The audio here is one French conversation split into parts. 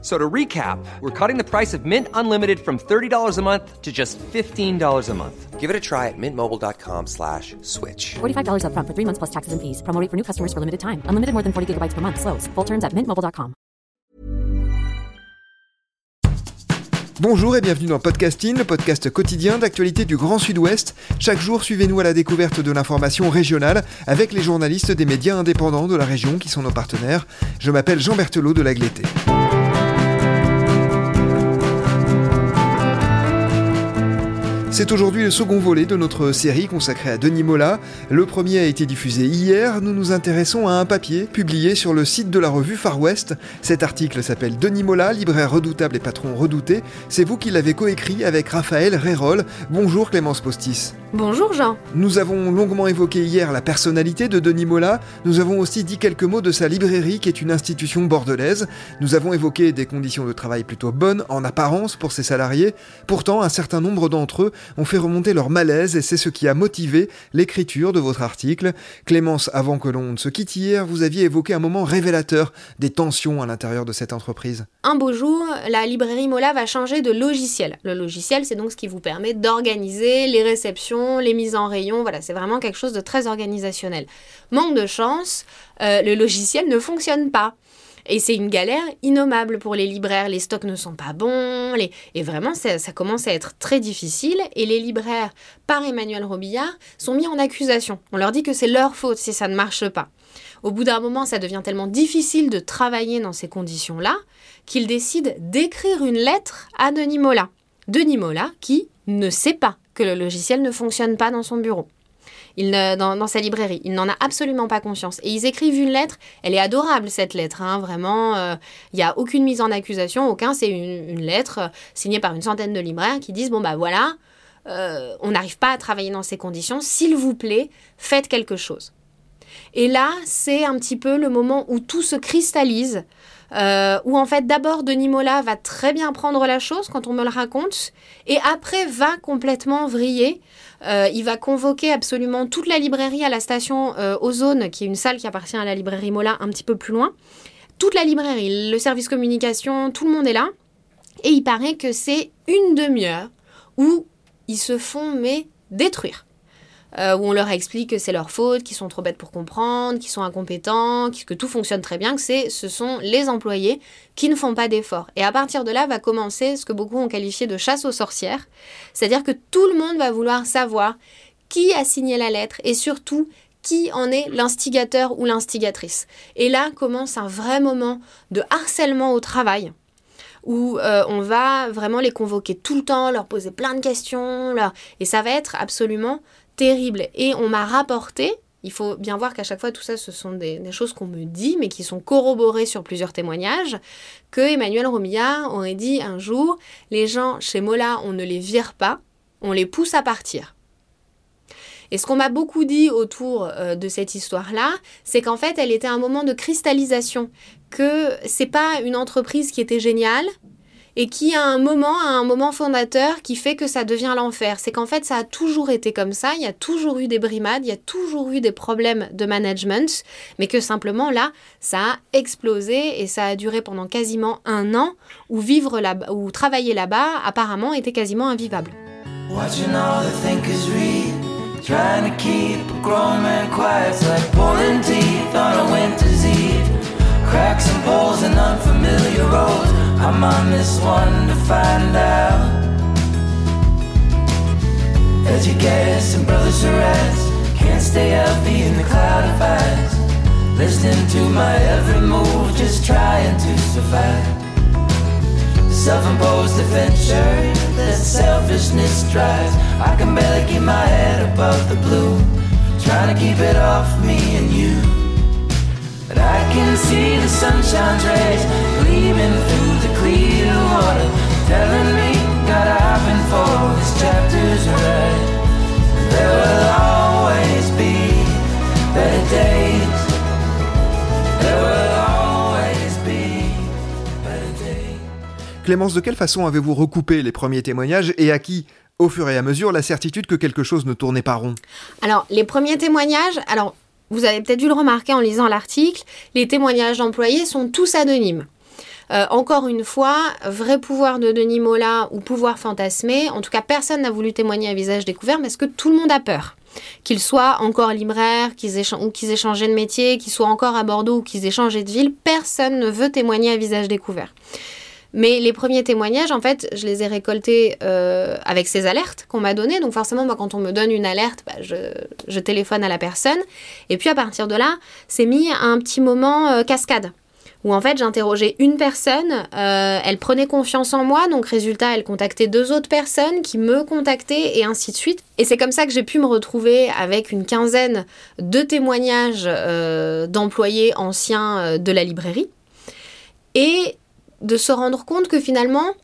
So to recap, we're cutting the price of Mint Unlimited from $30 a month to just $15 a month. Give it a try at mintmobile.com slash switch. $45 upfront for three months plus taxes and fees. Promo rate for new customers for limited time. Unlimited more than 40 gigabytes per month. Slows. Full terms at mintmobile.com. Bonjour et bienvenue dans Podcasting, le podcast quotidien d'actualité du Grand Sud-Ouest. Chaque jour, suivez-nous à la découverte de l'information régionale avec les journalistes des médias indépendants de la région qui sont nos partenaires. Je m'appelle Jean Berthelot de l'Agleté. C'est aujourd'hui le second volet de notre série consacrée à Denis Mola. Le premier a été diffusé hier. Nous nous intéressons à un papier publié sur le site de la revue Far West. Cet article s'appelle Denis Mola, libraire redoutable et patron redouté. C'est vous qui l'avez coécrit avec Raphaël Rérol. Bonjour Clémence Postis. Bonjour Jean. Nous avons longuement évoqué hier la personnalité de Denis Mola. Nous avons aussi dit quelques mots de sa librairie qui est une institution bordelaise. Nous avons évoqué des conditions de travail plutôt bonnes en apparence pour ses salariés. Pourtant, un certain nombre d'entre eux ont fait remonter leur malaise et c'est ce qui a motivé l'écriture de votre article. Clémence, avant que l'on ne se quitte hier, vous aviez évoqué un moment révélateur des tensions à l'intérieur de cette entreprise. Un beau jour, la librairie Mola va changer de logiciel. Le logiciel, c'est donc ce qui vous permet d'organiser les réceptions les mises en rayon, voilà, c'est vraiment quelque chose de très organisationnel. Manque de chance, euh, le logiciel ne fonctionne pas. Et c'est une galère innommable pour les libraires. Les stocks ne sont pas bons. Et vraiment, ça, ça, commence à être très difficile. Et les libraires, par Emmanuel Robillard, sont mis en accusation. On leur dit que c'est leur faute si ça ne marche pas. Au bout d'un moment, ça devient tellement difficile de travailler dans ces conditions-là qu'ils décident d'écrire une lettre à Denis Mola. Denis Mola qui ne sait pas que le logiciel ne fonctionne pas dans son bureau. Il dans, sa librairie. Il n'en a absolument pas conscience. Et ils écrivent une lettre. Elle est adorable, cette lettre. Hein, vraiment, il euh, n'y a aucune mise en accusation. Aucun. C'est une, lettre euh, signée par une centaine de libraires qui disent, bon, bah voilà, euh, on n'arrive pas à travailler dans ces conditions. S'il vous plaît, faites quelque chose. Et là, c'est un petit peu le moment où tout se cristallise euh, où en fait d'abord Denis Mola va très bien prendre la chose quand on me le raconte, et après va complètement vriller. Euh, il va convoquer absolument toute la librairie à la station euh, Ozone, qui est une salle qui appartient à la librairie Mola un petit peu plus loin. Toute la librairie, le service communication, tout le monde est là. Et il paraît que c'est une demi-heure où ils se font mais détruire. Euh, où on leur explique que c'est leur faute, qu'ils sont trop bêtes pour comprendre, qu'ils sont incompétents, que tout fonctionne très bien, que c'est, ce sont les employés qui ne font pas d'efforts. Et à partir de là va commencer ce que beaucoup ont qualifié de chasse aux sorcières, c'est-à-dire que tout le monde va vouloir savoir qui a signé la lettre et surtout qui en est l'instigateur ou l'instigatrice. Et là commence un vrai moment de harcèlement au travail où euh, on va vraiment les convoquer tout le temps, leur poser plein de questions, et ça va être absolument terrible. Et on m'a rapporté, il faut bien voir qu'à chaque fois, tout ça, ce sont des, choses qu'on me dit, mais qui sont corroborées sur plusieurs témoignages, que Emmanuel Romillard aurait dit un jour, les gens chez Mola, on ne les vire pas, on les pousse à partir. Et ce qu'on m'a beaucoup dit autour euh, de cette histoire-là, c'est qu'en fait, elle était un moment de cristallisation, que c'est pas une entreprise qui était géniale, et qui a un moment, a un moment fondateur qui fait que ça devient l'enfer. C'est qu'en fait, ça a toujours été comme ça, il y a toujours eu des brimades, il y a toujours eu des problèmes de management, mais que simplement là, ça a explosé et ça a duré pendant quasiment un an où vivre là ou travailler là-bas apparemment était quasiment invivable. I'm on this one to find out. As you guess, and brothers rats can't stay healthy in the cloud of ice. Listening to my every move, just trying to survive. Self-imposed adventure that selfishness drives. I can barely keep my head above the blue, trying to keep it off me and you. I can see the sunshine's rays gleaming through the clear water, telling me God I've been for this chapter's right. There will always be better days. There will always be Clémence, de quelle façon avez-vous recoupé les premiers témoignages et acquis au fur et à mesure la certitude que quelque chose ne tournait pas rond? Alors, les premiers témoignages, alors vous avez peut-être dû le remarquer en lisant l'article, les témoignages d'employés sont tous anonymes. Euh, encore une fois, vrai pouvoir de Denis Mola ou pouvoir fantasmé, en tout cas personne n'a voulu témoigner à visage découvert parce que tout le monde a peur. Qu'ils soient encore libraires, qu'ils ou qu'ils aient changé de métier, qu'ils soient encore à Bordeaux ou qu'ils aient changé de ville, personne ne veut témoigner à visage découvert. Mais les premiers témoignages, en fait, je les ai récoltés euh, avec ces alertes qu'on m'a données. Donc forcément, moi, quand on me donne une alerte, bah, je, téléphone à la personne. Et puis à partir de là, c'est mis un petit moment euh, cascade où en fait j'interrogeais une personne, euh, elle prenait confiance en moi, donc résultat elle contactait deux autres personnes qui me contactaient et ainsi de suite. Et c'est comme ça que j'ai pu me retrouver avec une quinzaine de témoignages d'employés anciens de la librairie et de se rendre compte que finalement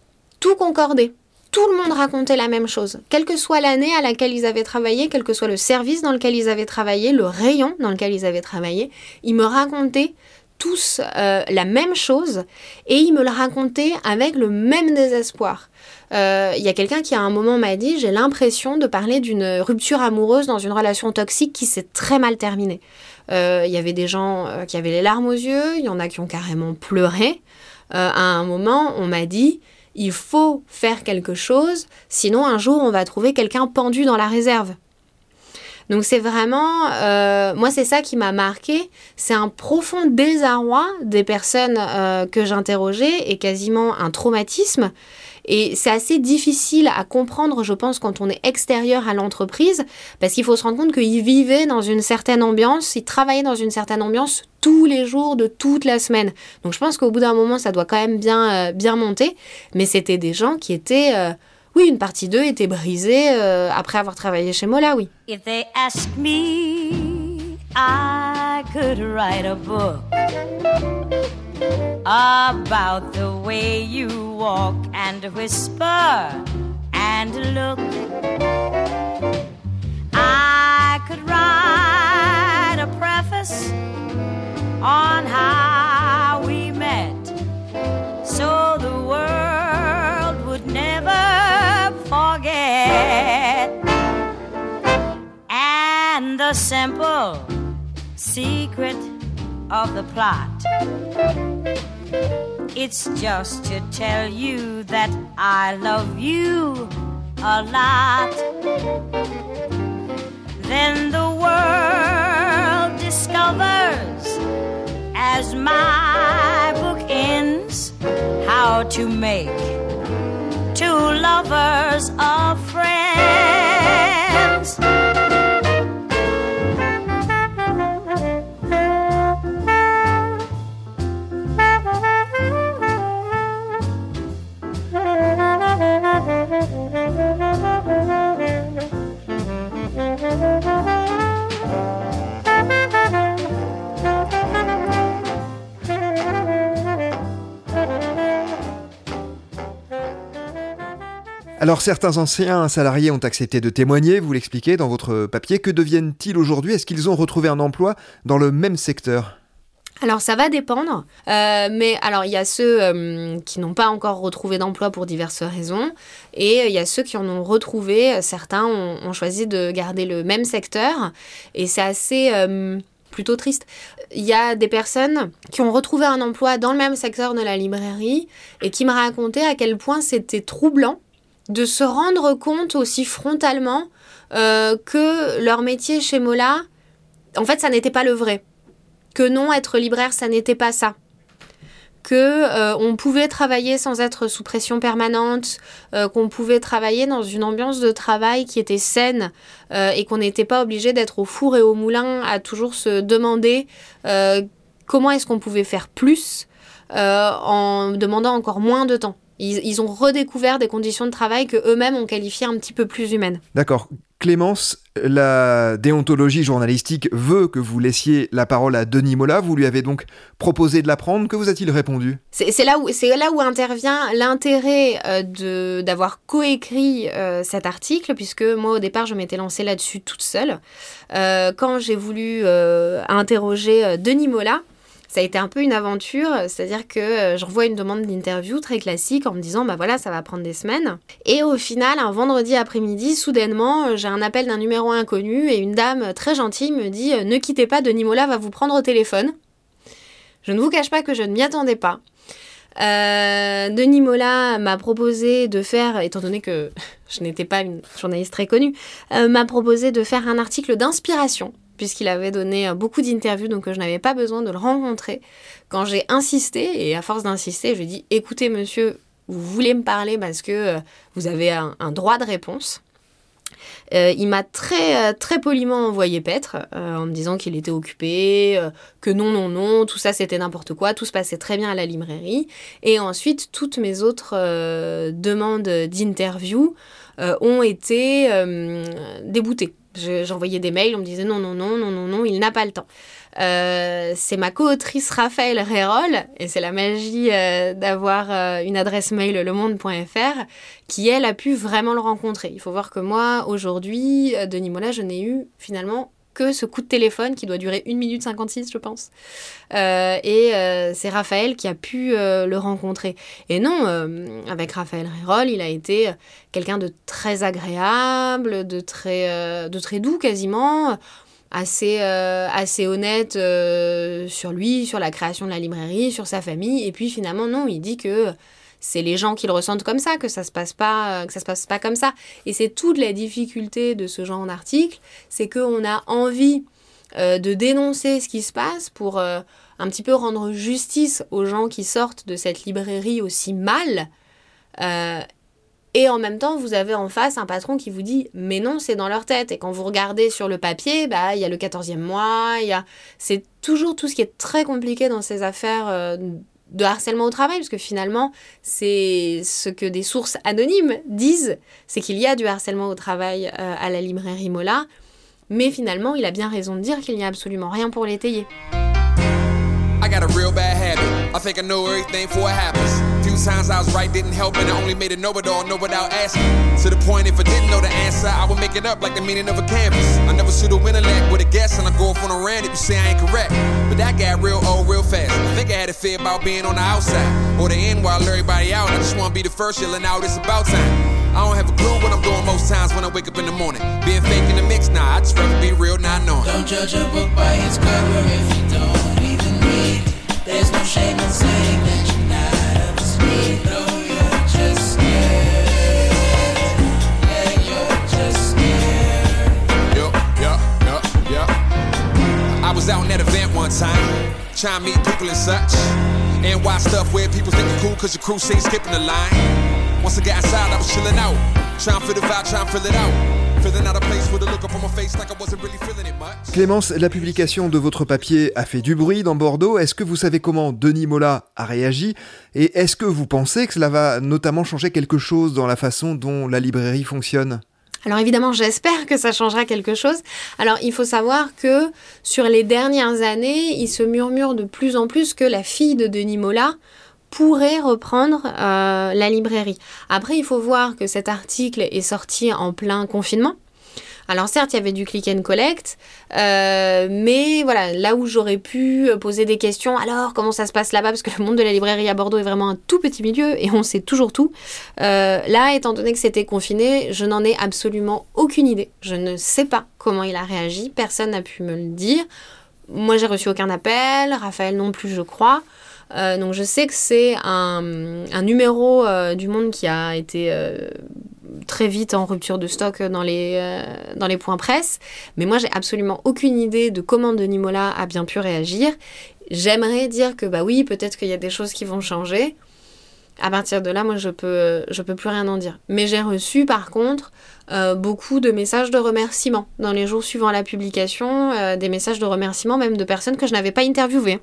tout concordait. Tout le monde racontait la même chose. Quelle que soit l'année à laquelle ils avaient travaillé, quel que soit le service dans lequel ils avaient travaillé, le rayon dans lequel ils avaient travaillé, ils me racontaient tous euh, la même chose et ils me le racontaient avec le même désespoir. Euh, il y a quelqu'un qui à un moment m'a dit j'ai l'impression de parler d'une rupture amoureuse dans une relation toxique qui s'est très mal terminée. Euh, il y avait des gens qui avaient les larmes aux yeux, il y en a qui ont carrément pleuré. À un moment, on m'a dit il faut faire quelque chose, sinon un jour on va trouver quelqu'un pendu dans la réserve. Donc c'est vraiment, euh, moi c'est ça qui m'a marqué, c'est un profond désarroi des personnes euh, que j'interrogeais et quasiment un traumatisme. Et c'est assez difficile à comprendre, je pense, quand on est extérieur à l'entreprise, parce qu'il faut se rendre compte qu'ils vivaient dans une certaine ambiance, ils travaillaient dans une certaine ambiance tous les jours de toute la semaine. Donc je pense qu'au bout d'un moment, ça doit quand même bien, euh, bien monter. Mais c'était des gens qui étaient oui, une partie d'eux était brisée euh, après avoir travaillé chez Mola, oui. If they ask me, I could write a book about the way you walk and whisper and look. I could write a preface on how we met so the world would never forget. And the simple secret of the plot. It's just to tell you that I love you a lot. Then the world discovers, as my book ends, how to make two lovers are friends. Alors certains anciens salariés ont accepté de témoigner, vous l'expliquez dans votre papier. Que deviennent-ils aujourd'hui? Est-ce qu'ils ont retrouvé un emploi dans le même secteur? Alors ça va dépendre, euh, mais alors il y a ceux euh, qui n'ont pas encore retrouvé d'emploi pour diverses raisons, et il y a ceux qui en ont retrouvé. Certains ont, choisi de garder le même secteur, et c'est assez euh, plutôt triste. Il y a des personnes qui ont retrouvé un emploi dans le même secteur de la librairie et qui me racontaient à quel point c'était troublant de se rendre compte aussi frontalement euh, que leur métier chez Mola, en fait, ça n'était pas le vrai. Que non, être libraire, ça n'était pas ça. Que euh, on pouvait travailler sans être sous pression permanente, euh, qu'on pouvait travailler dans une ambiance de travail qui était saine et qu'on n'était pas obligé d'être au four et au moulin à toujours se demander comment est-ce qu'on pouvait faire plus en demandant encore moins de temps. Ils, ont redécouvert des conditions de travail que eux-mêmes ont qualifiées un petit peu plus humaines. D'accord. Clémence, la déontologie journalistique veut que vous laissiez la parole à Denis Mola. Vous lui avez donc proposé de la prendre. Que vous a-t-il répondu? C'est là, où, là où intervient l'intérêt euh, d'avoir coécrit euh, cet article, puisque moi au départ je m'étais lancée là-dessus toute seule. Euh, quand j'ai voulu interroger Denis Mola, ça a été un peu une aventure, c'est-à-dire que euh, je revois une demande d'interview très classique en me disant bah voilà ça va prendre des semaines. Et au final, un vendredi après-midi, soudainement, euh, j'ai un appel d'un numéro inconnu et une dame très gentille me dit euh, ne quittez pas, Denis Mola va vous prendre au téléphone. Je ne vous cache pas que je ne m'y attendais pas. Denis Mola m'a proposé de faire, étant donné que je n'étais pas une journaliste très connue, m'a proposé de faire un article d'inspiration puisqu'il avait donné euh, beaucoup d'interviews, donc euh, je n'avais pas besoin de le rencontrer. Quand j'ai insisté, et à force d'insister, je lui ai dit, écoutez monsieur, vous voulez me parler parce que euh, vous avez un, droit de réponse. Il m'a très très poliment envoyé paître en me disant qu'il était occupé, que non non non, tout ça c'était n'importe quoi, tout se passait très bien à la librairie. Et ensuite toutes mes autres demandes d'interview ont été déboutées. J'envoyais des mails, on me disait non, non, non, non, non, non, il n'a pas le temps. Euh, c'est ma co-autrice Raphaël Rérol, et c'est la magie euh, d'avoir euh, une adresse mail lemonde.fr, qui elle a pu vraiment le rencontrer. Il faut voir que moi, aujourd'hui, Denis Mola, je n'ai eu finalement que ce coup de téléphone qui doit durer 1 minute 56, je pense. Et c'est Raphaël qui a pu le rencontrer. Et non, avec Raphaël Rérol, il a été quelqu'un de très agréable, de de très doux quasiment assez, assez honnête sur lui, sur la création de la librairie, sur sa famille. Et puis finalement, non, il dit que c'est les gens qui le ressentent comme ça, que ça se passe pas, que ça se passe pas comme ça. Et c'est toute la difficulté de ce genre d'article, c'est qu'on a envie euh, de dénoncer ce qui se passe pour euh, un petit peu rendre justice aux gens qui sortent de cette librairie aussi mal. Euh, et en même temps, vous avez en face un patron qui vous dit mais non, c'est dans leur tête. Et quand vous regardez sur le papier, bah il y a le 14e mois, y a c'est toujours tout ce qui est très compliqué dans ces affaires de harcèlement au travail, parce que finalement, c'est ce que des sources anonymes disent, c'est qu'il y a du harcèlement au travail euh, à la librairie Mola, mais finalement, il a bien raison de dire qu'il n'y a absolument rien pour l'étayer. I got a real bad habit. I think I know everything before it happens. Few times I was right, didn't help, and I only made it know it all, know without asking. To the point, if I didn't know the answer, I would make it up like the meaning of a canvas. I never shoot a winner leg with a guess, and I go off on a rant if you say I ain't correct. But that got real old real fast. I think I had a fear about being on the outside, or the end while everybody out. I just wanna be the first yelling out, it's about time. I don't have a clue what I'm doing most times when I wake up in the morning. Being fake in the mix, nah, I just rather be real, not knowing. Don't judge a book by its cover if you don't. Trying to meet people and such. And why stuff where people think you're cool cause your crew say skipping the line. Once I got inside, I was chilling out. Trying to feel the vibe, trying to fill it out. Clémence, la publication de votre papier a fait du bruit dans Bordeaux. Est-ce que vous savez comment Denis Mola a réagi? Et est-ce que vous pensez que cela va notamment changer quelque chose dans la façon dont la librairie fonctionne? Alors évidemment, j'espère que ça changera quelque chose. Alors il faut savoir que sur les dernières années, il se murmure de plus en plus que la fille de Denis Mola pourrait reprendre euh, la librairie. Après, il faut voir que cet article est sorti en plein confinement. Alors certes, il y avait du click and collect, euh, mais voilà, là où j'aurais pu poser des questions, alors comment ça se passe là-bas, parce que le monde de la librairie à Bordeaux est vraiment un tout petit milieu et on sait toujours tout. Euh, là, étant donné que c'était confiné, je n'en ai absolument aucune idée. Je ne sais pas comment il a réagi, personne n'a pu me le dire. Moi, j'ai reçu aucun appel, Raphaël non plus, je crois. Euh, donc je sais que c'est un, numéro euh, du Monde qui a été euh, très vite en rupture de stock dans les, dans les points presse, mais moi j'ai absolument aucune idée de comment Denis Mola a bien pu réagir. J'aimerais dire que bah oui, peut-être qu'il y a des choses qui vont changer. À partir de là, moi je peux, je peux plus rien en dire. Mais j'ai reçu par contre beaucoup de messages de remerciements dans les jours suivant la publication, des messages de remerciements même de personnes que je n'avais pas interviewées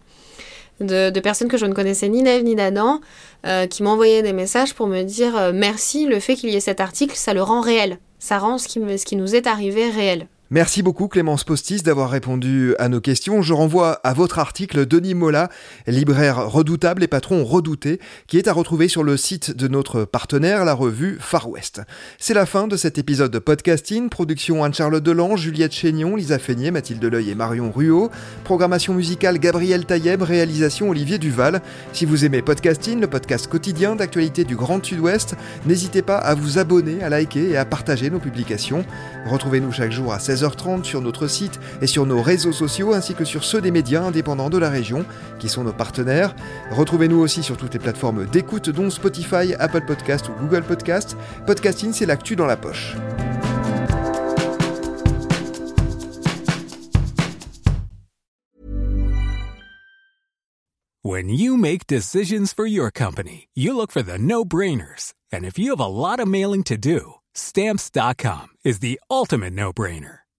de, personnes que je ne connaissais ni d'Ève ni d'Adam, euh, qui m'envoyaient des messages pour me dire euh, merci, le fait qu'il y ait cet article, ça le rend réel. Ça rend ce qui, ce qui nous est arrivé réel. Merci beaucoup Clémence Postis d'avoir répondu à nos questions. Je renvoie à votre article Denis Mola, libraire redoutable et patron redouté, qui est à retrouver sur le site de notre partenaire, la revue Far West. C'est la fin de cet épisode de podcasting. Production Anne-Charlotte Delange, Juliette Chénion, Lisa Feignet, Mathilde Deleuil et Marion Ruot. Programmation musicale Gabriel Taïeb, réalisation Olivier Duval. Si vous aimez podcasting, le podcast quotidien d'actualité du Grand Sud-Ouest, n'hésitez pas à vous abonner, à liker et à partager nos publications. Retrouvez-nous chaque jour à 16 16h30 sur notre site et sur nos réseaux sociaux ainsi que sur ceux des médias indépendants de la région qui sont nos partenaires. Retrouvez-nous aussi sur toutes les plateformes d'écoute dont Spotify, Apple Podcast ou Google Podcast. Podcasting, c'est l'actu dans la poche. When you make decisions for your company, you look for the no-brainers. And if you have a lot of mailing to do, stamps.com is the ultimate no-brainer.